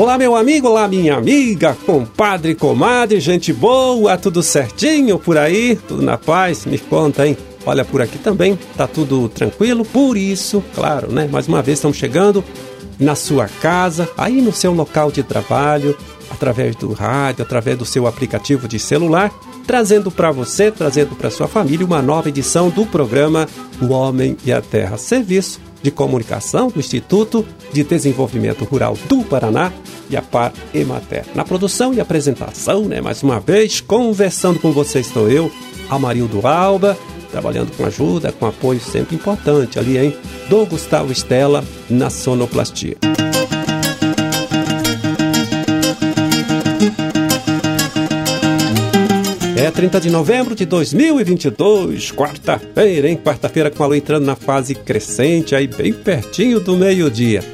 Olá, meu amigo, olá, minha amiga, compadre, comadre, gente boa, tudo certinho por aí? Tudo na paz? Me conta, hein? Olha, por aqui também tá tudo tranquilo, por isso, claro, né? Mais uma vez estamos chegando na sua casa, aí no seu local de trabalho, através do rádio, através do seu aplicativo de celular, trazendo para você, trazendo para sua família uma nova edição do programa O Homem e a Terra, serviço de comunicação do Instituto de Desenvolvimento Rural do Paraná e a Par Emater. Na produção e apresentação, né, mais uma vez, conversando com você estou eu, Amarildo Alba, trabalhando com ajuda, com apoio sempre importante ali, hein, do Gustavo Estela na sonoplastia. É 30 de novembro de 2022, quarta-feira, hein? Quarta-feira com a lua entrando na fase crescente, aí bem pertinho do meio-dia.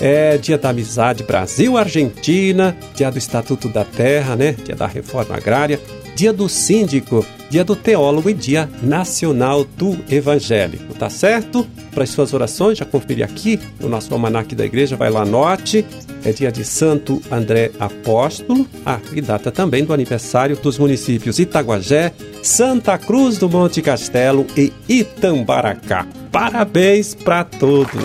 É dia da amizade Brasil-Argentina, dia do Estatuto da Terra, né? Dia da Reforma Agrária, dia do síndico, dia do teólogo e dia nacional do evangélico, tá certo? Para as suas orações, já conferi aqui no nosso almanaque da igreja, vai lá, note. É dia de Santo André Apóstolo, ah, e data também do aniversário dos municípios Itaguajé, Santa Cruz do Monte Castelo e Itambaracá. Parabéns para todos!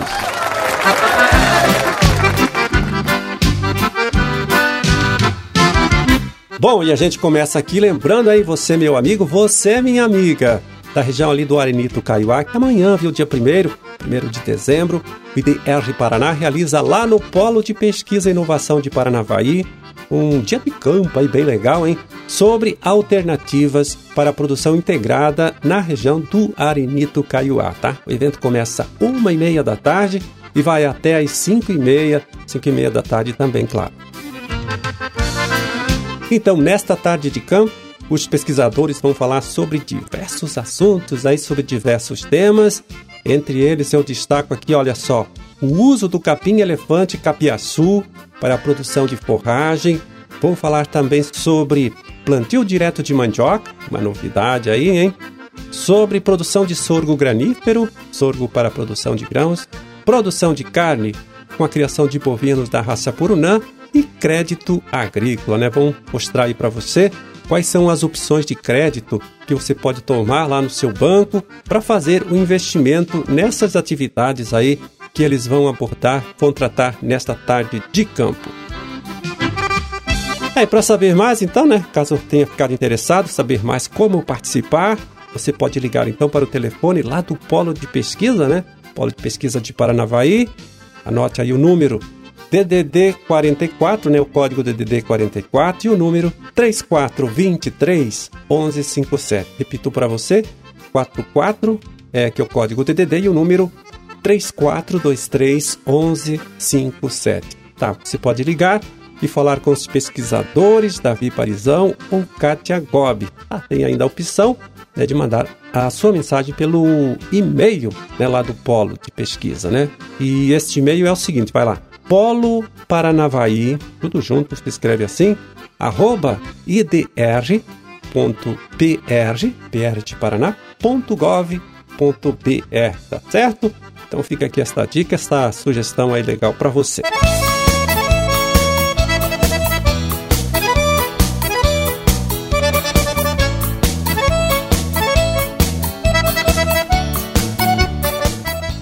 Bom, e a gente começa aqui lembrando aí você, meu amigo, você, minha amiga, da região ali do Arenito Caiuá, que amanhã, viu, dia 1 1 de dezembro, o IDR Paraná realiza lá no Polo de Pesquisa e Inovação de Paranavaí um dia de campo aí bem legal, hein? Sobre alternativas para a produção integrada na região do Arenito Caiuá, tá? O evento começa uma e meia da tarde e vai até às cinco e meia, cinco e meia da tarde também, claro. Então, nesta tarde de campo, os pesquisadores vão falar sobre diversos assuntos, aí sobre diversos temas. Entre eles, eu destaco aqui, olha só, o uso do capim-elefante capiaçu para a produção de forragem. Vamos falar também sobre plantio direto de mandioca, uma novidade aí, hein? Sobre produção de sorgo granífero, sorgo para produção de grãos, produção de carne com a criação de bovinos da raça Purunã e crédito agrícola, né? Vamos mostrar aí para você quais são as opções de crédito que você pode tomar lá no seu banco para fazer o investimento nessas atividades aí que eles vão abordar, contratar nesta tarde de campo. É, para saber mais, então, né? Caso tenha ficado interessado, saber mais como participar, você pode ligar então para o telefone lá do Polo de Pesquisa, né? Polo de Pesquisa de Paranavaí. Anote aí o número DDD 44, né, o código DDD 44 e o número 3423 1157. Repito para você, 44 é que é o código DDD e o número 3423 1157. Tá, você pode ligar e falar com os pesquisadores Davi Parizão ou Kátia Gobi. Ah, tem ainda a opção né, de mandar a sua mensagem pelo e-mail né, lá do polo de pesquisa, né? E este e-mail é o seguinte, vai lá, Polo Paranavaí, tudo junto, se escreve assim, arroba idr.pr, pr de Paraná, .gov.br, tá certo? Então fica aqui esta dica, esta sugestão aí legal para você.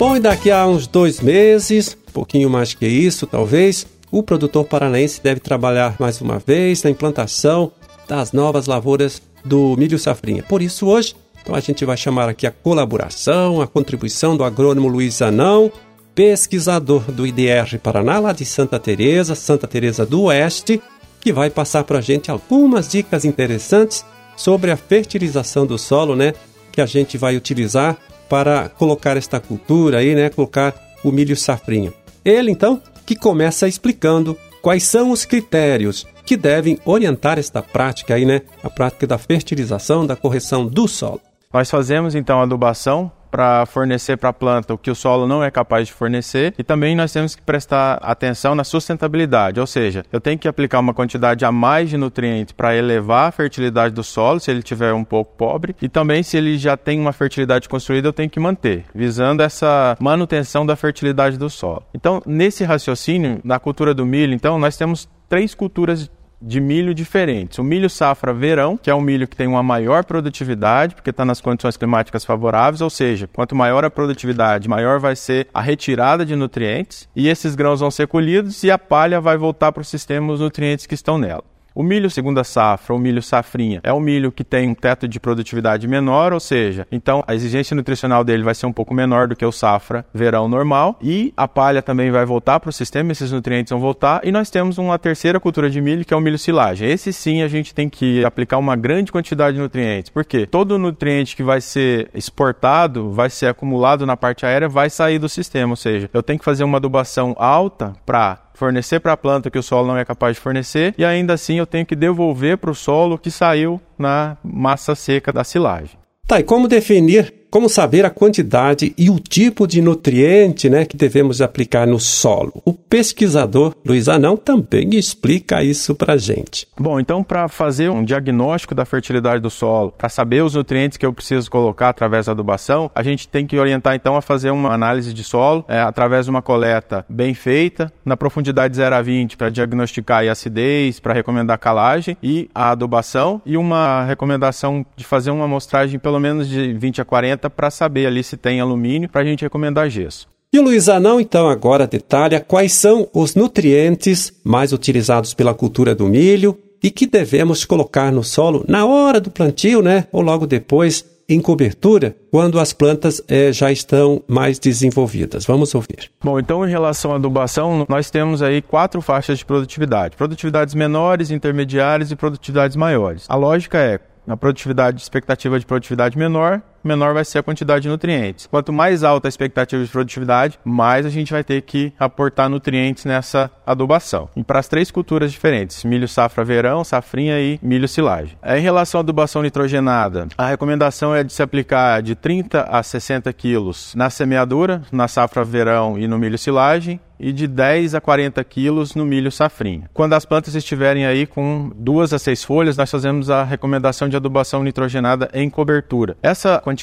Bom, e daqui a uns dois meses, pouquinho mais que isso, talvez, o produtor paranaense deve trabalhar mais uma vez na implantação das novas lavouras do milho safrinha. Por isso, hoje, então a gente vai chamar aqui a colaboração, a contribuição do agrônomo Luiz Anão, pesquisador do IDR Paraná, lá de Santa Teresa, Santa Teresa do Oeste, que vai passar para a gente algumas dicas interessantes sobre a fertilização do solo, né, que a gente vai utilizar para colocar esta cultura aí, né, colocar o milho safrinha. Ele, então, que começa explicando quais são os critérios que devem orientar esta prática aí, né? A prática da fertilização, da correção do solo. Nós fazemos então adubação para fornecer para a planta o que o solo não é capaz de fornecer. E também nós temos que prestar atenção na sustentabilidade, ou seja, eu tenho que aplicar uma quantidade a mais de nutrientes para elevar a fertilidade do solo, se ele tiver um pouco pobre, e também se ele já tem uma fertilidade construída, eu tenho que manter, visando essa manutenção da fertilidade do solo. Então, nesse raciocínio, na cultura do milho, então nós temos três culturas de milho diferentes. O milho safra verão, que é um milho que tem uma maior produtividade, porque está nas condições climáticas favoráveis, ou seja, quanto maior a produtividade, maior vai ser a retirada de nutrientes, e esses grãos vão ser colhidos e a palha vai voltar para o sistema os nutrientes que estão nela. O milho segunda safra, o milho safrinha, é um milho que tem um teto de produtividade menor, ou seja, então a exigência nutricional dele vai ser um pouco menor do que o safra verão normal e a palha também vai voltar para o sistema, esses nutrientes vão voltar e nós temos uma terceira cultura de milho que é o milho silagem. Esse sim a gente tem que aplicar uma grande quantidade de nutrientes, porque todo nutriente que vai ser exportado, vai ser acumulado na parte aérea, vai sair do sistema, ou seja, eu tenho que fazer uma adubação alta para fornecer para a planta que o solo não é capaz de fornecer e ainda assim eu tenho que devolver para o solo que saiu na massa seca da silagem. Tá, e como definir como saber a quantidade e o tipo de nutriente né, que devemos aplicar no solo? O pesquisador Luiz Anão também explica isso para gente. Bom, então para fazer um diagnóstico da fertilidade do solo, para saber os nutrientes que eu preciso colocar através da adubação, a gente tem que orientar então a fazer uma análise de solo é, através de uma coleta bem feita, na profundidade 0 a 20 para diagnosticar a acidez, para recomendar a calagem e a adubação e uma recomendação de fazer uma amostragem pelo menos de 20 a 40 para saber ali se tem alumínio para a gente recomendar gesso. E o Luiz Anão, então, agora detalha quais são os nutrientes mais utilizados pela cultura do milho e que devemos colocar no solo na hora do plantio, né? Ou logo depois em cobertura quando as plantas eh, já estão mais desenvolvidas. Vamos ouvir. Bom, então em relação à adubação, nós temos aí quatro faixas de produtividade: produtividades menores, intermediárias e produtividades maiores. A lógica é a produtividade, expectativa de produtividade menor, menor vai ser a quantidade de nutrientes. Quanto mais alta a expectativa de produtividade, mais a gente vai ter que aportar nutrientes nessa adubação. E para as três culturas diferentes, milho safra verão, safrinha e milho silagem. Em relação à adubação nitrogenada, a recomendação é de se aplicar de 30 a 60 quilos na semeadura, na safra verão e no milho silagem, e de 10 a 40 quilos no milho safrinha. Quando as plantas estiverem aí com duas a seis folhas, nós fazemos a recomendação de adubação nitrogenada em cobertura. Essa quantidade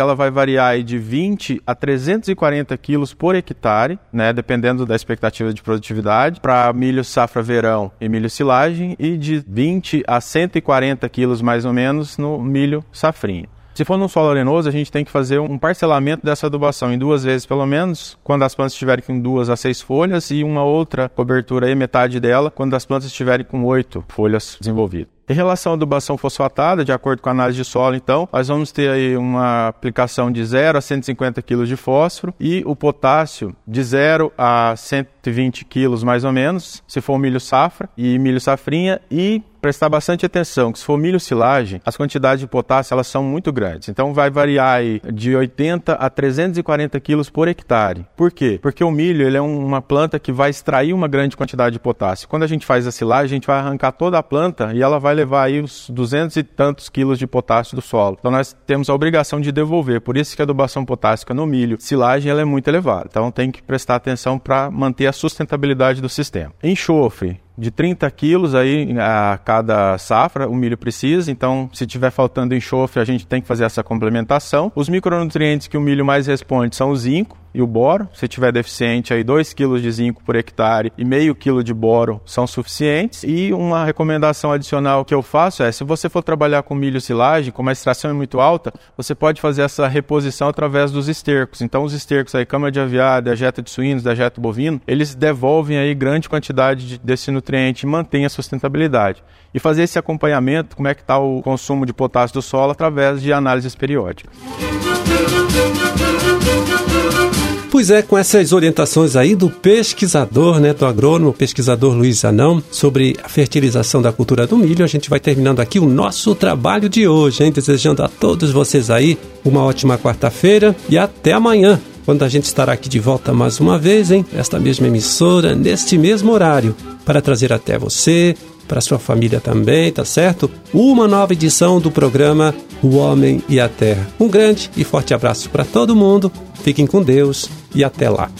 ela vai variar de 20 a 340 quilos por hectare, né, dependendo da expectativa de produtividade, para milho safra verão e milho silagem, e de 20 a 140 quilos mais ou menos no milho safrinha. Se for num solo arenoso, a gente tem que fazer um parcelamento dessa adubação em duas vezes pelo menos, quando as plantas estiverem com duas a seis folhas, e uma outra cobertura aí, metade dela, quando as plantas estiverem com oito folhas desenvolvidas. Em relação à adubação fosfatada, de acordo com a análise de solo, então, nós vamos ter aí uma aplicação de 0 a 150 kg de fósforo e o potássio de 0 a 120 kg mais ou menos, se for milho safra e milho safrinha, e prestar bastante atenção que se for milho silagem, as quantidades de potássio elas são muito grandes. Então vai variar aí de 80 a 340 quilos por hectare. Por quê? Porque o milho ele é uma planta que vai extrair uma grande quantidade de potássio. Quando a gente faz a silagem, a gente vai arrancar toda a planta e ela vai levar aí os 200 e tantos quilos de potássio do solo. Então nós temos a obrigação de devolver. Por isso que a adubação potássica no milho, silagem, ela é muito elevada. Então tem que prestar atenção para manter a sustentabilidade do sistema. Enxofre, de 30 quilos aí a cada safra o milho precisa, então se tiver faltando enxofre a gente tem que fazer essa complementação. Os micronutrientes que o milho mais responde são o zinco, e o boro. Se tiver deficiente, aí 2 kg de zinco por hectare e meio quilo de boro são suficientes. E uma recomendação adicional que eu faço é, se você for trabalhar com milho silagem, como a extração é muito alta, você pode fazer essa reposição através dos estercos. Então os estercos aí, cama de aviário, dejeta de suínos, dejeta bovino, eles devolvem aí grande quantidade de, desse nutriente e mantém a sustentabilidade. E fazer esse acompanhamento, como é que está o consumo de potássio do solo através de análises periódicas. Pois é, com essas orientações aí do pesquisador, né, do agrônomo, pesquisador Luiz Anão, sobre a fertilização da cultura do milho, a gente vai terminando aqui o nosso trabalho de hoje, hein? Desejando a todos vocês aí uma ótima quarta-feira e até amanhã, quando a gente estará aqui de volta mais uma vez, hein? Esta mesma emissora, neste mesmo horário, para trazer até você para sua família também, tá certo? Uma nova edição do programa O Homem e a Terra. Um grande e forte abraço para todo mundo. Fiquem com Deus e até lá.